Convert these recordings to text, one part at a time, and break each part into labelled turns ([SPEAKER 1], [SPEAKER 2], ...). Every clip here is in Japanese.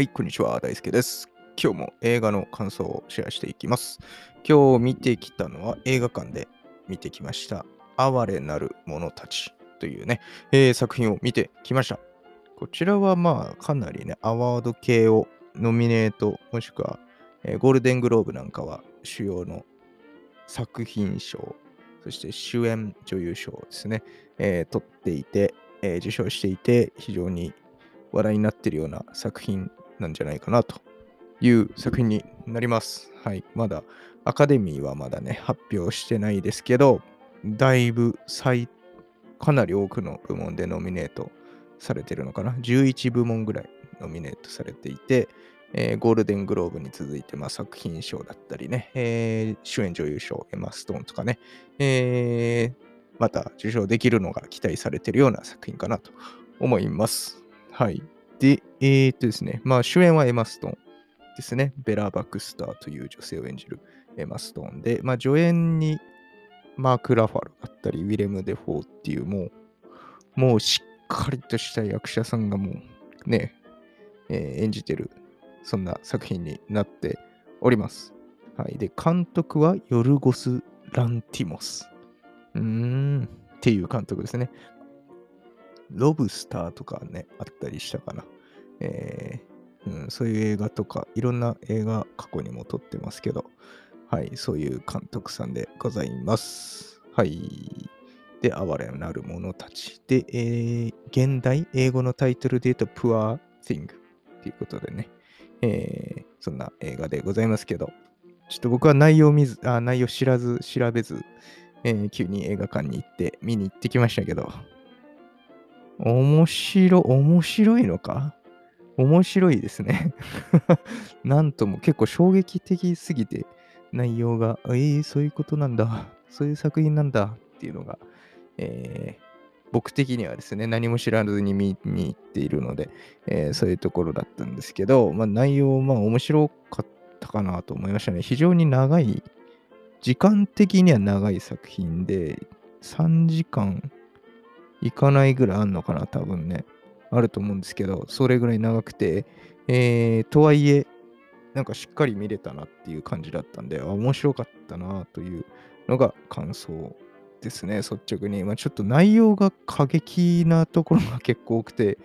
[SPEAKER 1] はい、こんにちは。大輔です。今日も映画の感想をシェアしていきます。今日見てきたのは映画館で見てきました。哀れなる者たちというね、えー作品を見てきました。こちらはまあかなりね、アワード系をノミネート、もしくは、えーゴールデングローブなんかは主要の作品賞、そして主演女優賞ですね、えー取っていて、えー受賞していて、非常に話題になっているような作品なんじゃないかなという作品になります。はい。まだアカデミーはまだね、発表してないですけど、だいぶ最、かなり多くの部門でノミネートされてるのかな？11部門ぐらいノミネートされていて、えーゴールデングローブに続いて、まあ、作品賞だったりね、えー主演女優賞、エマ・ストーンとかね、えーまた受賞できるのが期待されてるような作品かなと思います。はい。で、えーっとですね、まあ主演はエマ・ストーンですね。ベラ・バックスターという女性を演じるエマ・ストーンで、まあ助演にマーク・ラファロだったり、ウィレム・デ・フォーっていうもう、もうしっかりとした役者さんがもうね、えー演じてる、そんな作品になっております。はい。で、監督はヨルゴス・ランティモス。うーん、っていう監督ですね。ロブスターとかね、あったりしたかな。えーうん、そういう映画とか、いろんな映画過去にも撮ってますけど、はい、そういう監督さんでございます。はい。で、哀れなる者たち。で、えー現代、英語のタイトルで言うと、Poor Thing ということでね、えーそんな映画でございますけど、ちょっと僕は内容見ず、あ内容知らず、調べず、えー急に映画館に行って見に行ってきましたけど、面白、面白いのか？面白いですね。なんとも結構衝撃的すぎて内容が、えー、そういうことなんだ。そういう作品なんだっていうのが、えー僕的にはですね、何も知らずに見に行っているので、えーそういうところだったんですけど、まあ、内容、まあ面白かったかなと思いましたね。非常に長い、時間的には長い作品で、3時間いかないぐらいあんのかな、多分ね。あると思うんですけど、それぐらい長くて、えーとはいえ、なんかしっかり見れたなっていう感じだったんで、あ面白かったなというのが感想ですね、率直に。まあ、ちょっと内容が過激なところが結構多くて、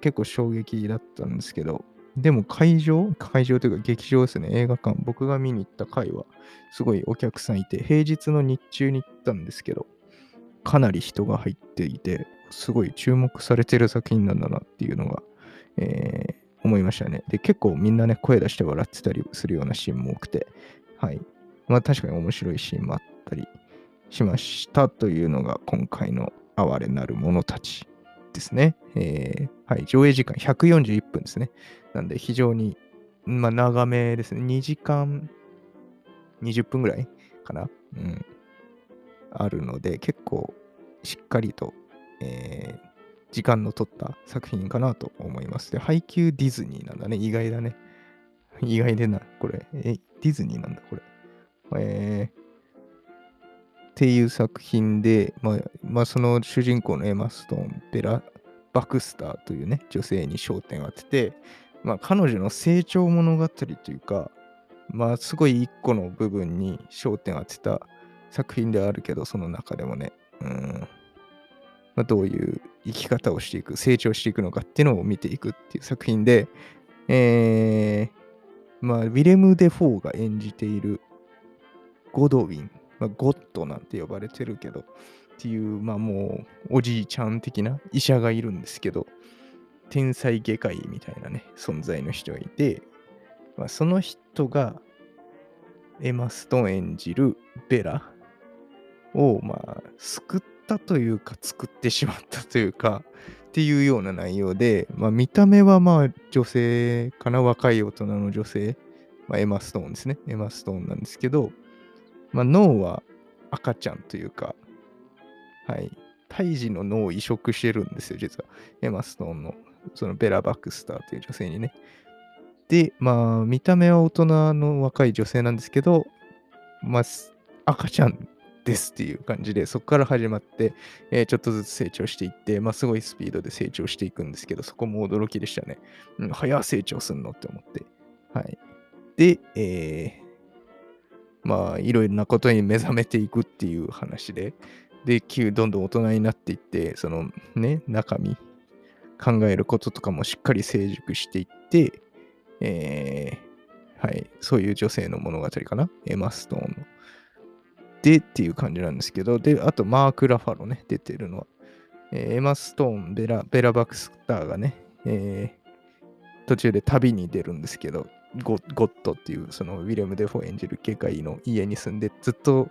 [SPEAKER 1] 結構衝撃だったんですけど、でも会場？会場というか劇場ですね、映画館。僕が見に行った回は、すごいお客さんいて、平日の日中に行ったんですけど、かなり人が入っていて、すごい注目されてる作品なんだなっていうのが、えー思いましたね。で、結構みんなね、声出して笑ってたりするようなシーンも多くて、はい。まあ確かに面白いシーンもあったりしましたというのが今回の哀れなる者たちですね。えーはい。上映時間141分ですね。なんで非常に、まあ長めですね。2時間20分ぐらいかな。うん。あるので、結構しっかりと、えー時間の取った作品かなと思います。で、配給ディズニーなんだね。意外だね。意外でな、これ。え、ディズニーなんだ、これ。えーっていう作品で、まあ、まあ、その主人公のエマ・ストーン、ベラ・バクスターというね、女性に焦点を当てて、まあ、彼女の成長物語というか、まあ、すごい一個の部分に焦点を当てた作品ではあるけど、その中でもね、うん、まあ、どういう生き方をしていく、成長していくのかっていうのを見ていくっていう作品で、えー、まあ、ウィレム・デ・フォーが演じているゴドウィン、まあ、ゴッドなんて呼ばれてるけど、っていう、まあもう、おじいちゃん的な医者がいるんですけど、天才外科医みたいなね、存在の人がいて、まあ、その人が、エマ・ストーン演じるベラを、まあ、救ったというか、作ってしまったというか、っていうような内容で、まあ、見た目はまあ、女性かな、若い大人の女性、まあ、エマ・ストーンですね。エマ・ストーンなんですけど、まあ、脳は赤ちゃんというか、はい、胎児の脳を移植してるんですよ、実は。エマ・ストーンの、そのベラ・バックスターという女性にね。で、まあ、見た目は大人の若い女性なんですけど、まあ、赤ちゃんですっていう感じで、そこから始まって、えー、ちょっとずつ成長していって、まあ、すごいスピードで成長していくんですけど、そこも驚きでしたね。うん、早成長すんのって思って。はい。で、えー、まあ、いろいろなことに目覚めていくっていう話で、で、どんどん大人になっていって、そのね、中身、考えることとかもしっかり成熟していって、えー、はい、そういう女性の物語かな、エマ・ストーンの。でっていう感じなんですけど、で、あとマーク・ラファロね、出てるのは、えー、エマ・ストーン、ベラ、ベラ・バクスターがね、えー、途中で旅に出るんですけど、ゴッドっていうそのウィレム・デフォー演じる外科医の家に住んでずっと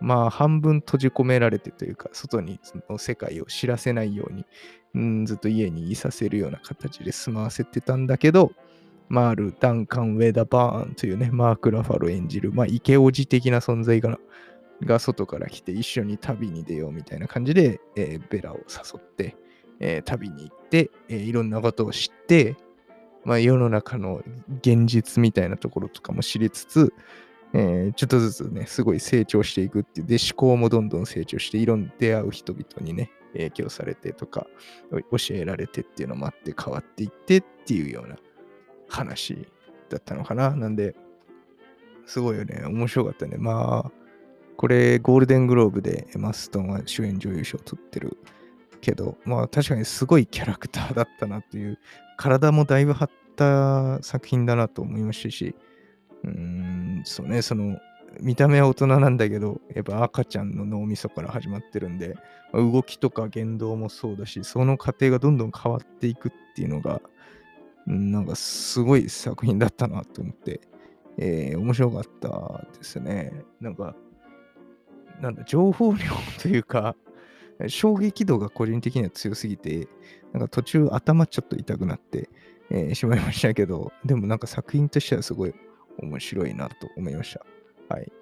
[SPEAKER 1] まあ半分閉じ込められてというか外にその世界を知らせないように、うん、ずっと家にいさせるような形で住まわせてたんだけど、まあ、あるダンカン・ウェダ・バーンというね、マーク・ラファロ演じる、まあ、イケオジ的な存在がが外から来て一緒に旅に出ようみたいな感じで、えー、ベラを誘って、えー、旅に行って、えー、いろんなことを知って、まあ、世の中の現実みたいなところとかも知りつつ、え、ちょっとずつね、すごい成長していくっていう、で、思考もどんどん成長して、いろんな出会う人々にね、影響されてとか、教えられてっていうのもあって変わっていってっていうような話だったのかな。なんで、すごいよね、面白かったね。まあ、これ、ゴールデングローブでエマストンは主演女優賞を取ってるけど、まあ確かにすごいキャラクターだったなという、体もだいぶ張った作品だなと思いましたし、うーん、そうね、その、見た目は大人なんだけど、やっぱ赤ちゃんの脳みそから始まってるんで、動きとか言動もそうだし、その過程がどんどん変わっていくっていうのが、なんかすごい作品だったなと思って、えー、面白かったですね。なんか、なんだ、情報量というか、衝撃度が個人的には強すぎて、なんか途中頭ちょっと痛くなって、えー、しまいましたけど、でもなんか作品としてはすごい面白いなと思いました。はい。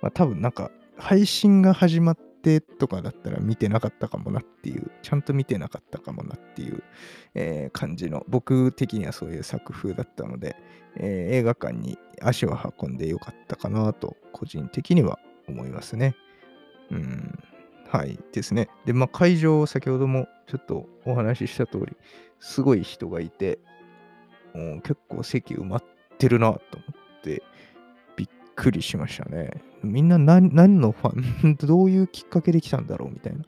[SPEAKER 1] まあ多分なんか配信が始まってとかだったら見てなかったかもなっていう、ちゃんと見てなかったかもなっていう、えー、感じの、僕的にはそういう作風だったので、えー、映画館に足を運んでよかったかなと個人的には思いますね。うん。はいですね。で、まあ、会場、先ほどもちょっとお話しした通り、すごい人がいて、結構席埋まってるなと思って、びっくりしましたね。みんな何何のファン、どういうきっかけで来たんだろうみたいな。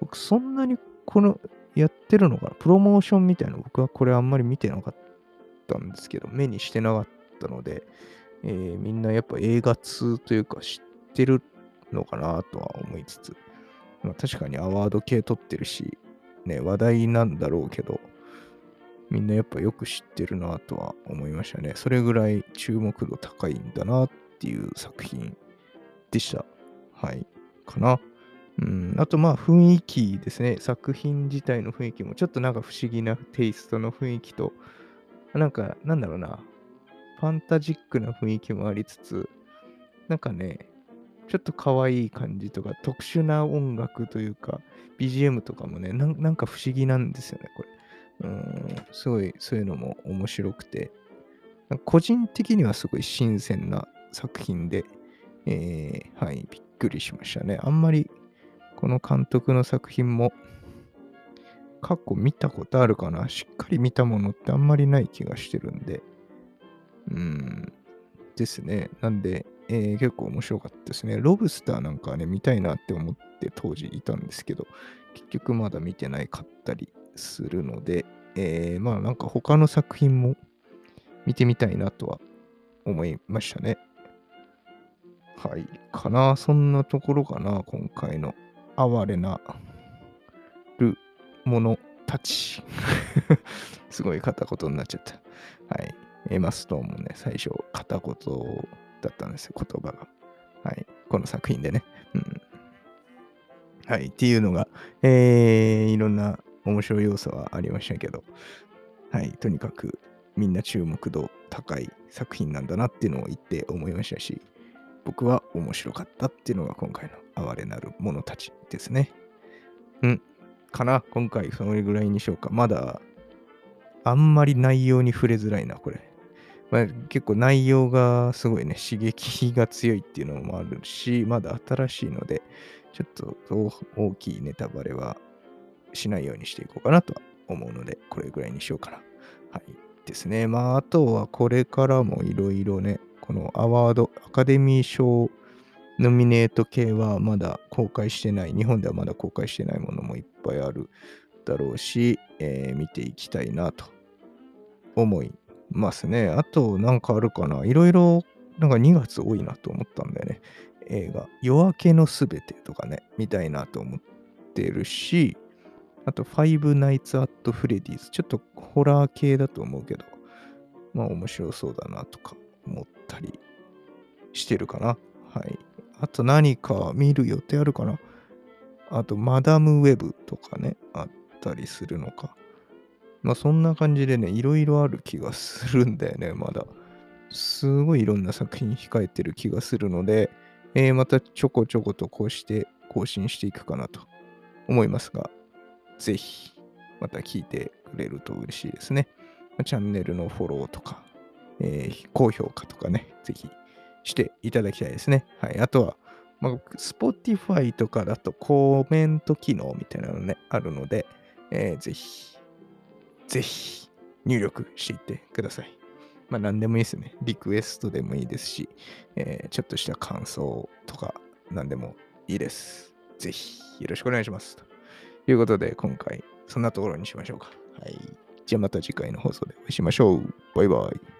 [SPEAKER 1] 僕、そんなにこの、やってるのかなプロモーションみたいな僕はこれあんまり見てなかったんですけど、目にしてなかったので、えー、みんなやっぱ映画通というか知ってるのかなとは思いつつ、まあ、確かにアワード系取ってるし、ね、話題なんだろうけど、みんなやっぱよく知ってるなとは思いましたね。それぐらい注目度高いんだなっていう作品でした。はい。かな。うん、あとまあ雰囲気ですね。作品自体の雰囲気もちょっとなんか不思議なテイストの雰囲気と、なんかなんだろうな、ファンタジックな雰囲気もありつつ、なんかね、ちょっと可愛い感じとか、特殊な音楽というか、BGM とかもね、なんか不思議なんですよね、これ。うん、すごい、そういうのも面白くて、個人的にはすごい新鮮な作品で、えー、はい、びっくりしましたね。あんまり、この監督の作品も、過去見たことあるかなしっかり見たものってあんまりない気がしてるんで、うん、ですね。なんで、えー、結構面白かったですね。ロブスターなんかね、見たいなって思って当時いたんですけど、結局まだ見てないかったりするので、えー、まあなんか他の作品も見てみたいなとは思いましたね。はい。かな。そんなところかな。今回の哀れなる者たち。すごい片言になっちゃった。はい。エマストーンもね、最初片言だったんですよ、言葉が。はい。この作品でね。うん。はい。っていうのが、えー、いろんな面白い要素はありましたけど、はい。とにかくみんな注目度高い作品なんだなっていうのを言って思いましたし、僕は面白かったっていうのが今回の哀れなる者たちですね。うん。かな今回それぐらいにしようか。まだあんまり内容に触れづらいな、これ。まあ、結構内容がすごいね、刺激が強いっていうのもあるし、まだ新しいので、ちょっと大きいネタバレはしないようにしていこうかなとは思うので、これぐらいにしようかな。はい。ですね。まあ、あとはこれからもいろいろね、このアワード、アカデミー賞ノミネート系はまだ公開してない、日本ではまだ公開してないものもいっぱいあるだろうし、えー、見ていきたいなと思いますね。あと、なんかあるかな。いろいろ、なんか2月多いなと思ったんだよね。映画、夜明けのすべてとかね、見たいなと思ってるし、あと、ファイブナイツ・アット・フレディーズ。ちょっとホラー系だと思うけど、まあ面白そうだなとか思ったりしてるかな。はい。あと何か見る予定あるかなあと、マダム・ウェブとかね、あったりするのか。まあそんな感じでね、いろいろある気がするんだよね、まだ。すごいいろんな作品控えてる気がするので、えー、またちょこちょことこうして更新していくかなと思いますが、ぜひまた聞いてくれると嬉しいですね。チャンネルのフォローとか、えー、高評価とかね、ぜひしていただきたいですね。はい。あとは、まあ、Spotify とかだとコメント機能みたいなのね、あるので、えー、ぜひぜひ入力していってください。まあ何でもいいですね。リクエストでもいいですし、えー、ちょっとした感想とか何でもいいです。ぜひよろしくお願いします。ということで今回そんなところにしましょうか。はい。じゃあまた次回の放送でお会いしましょう。バイバイ。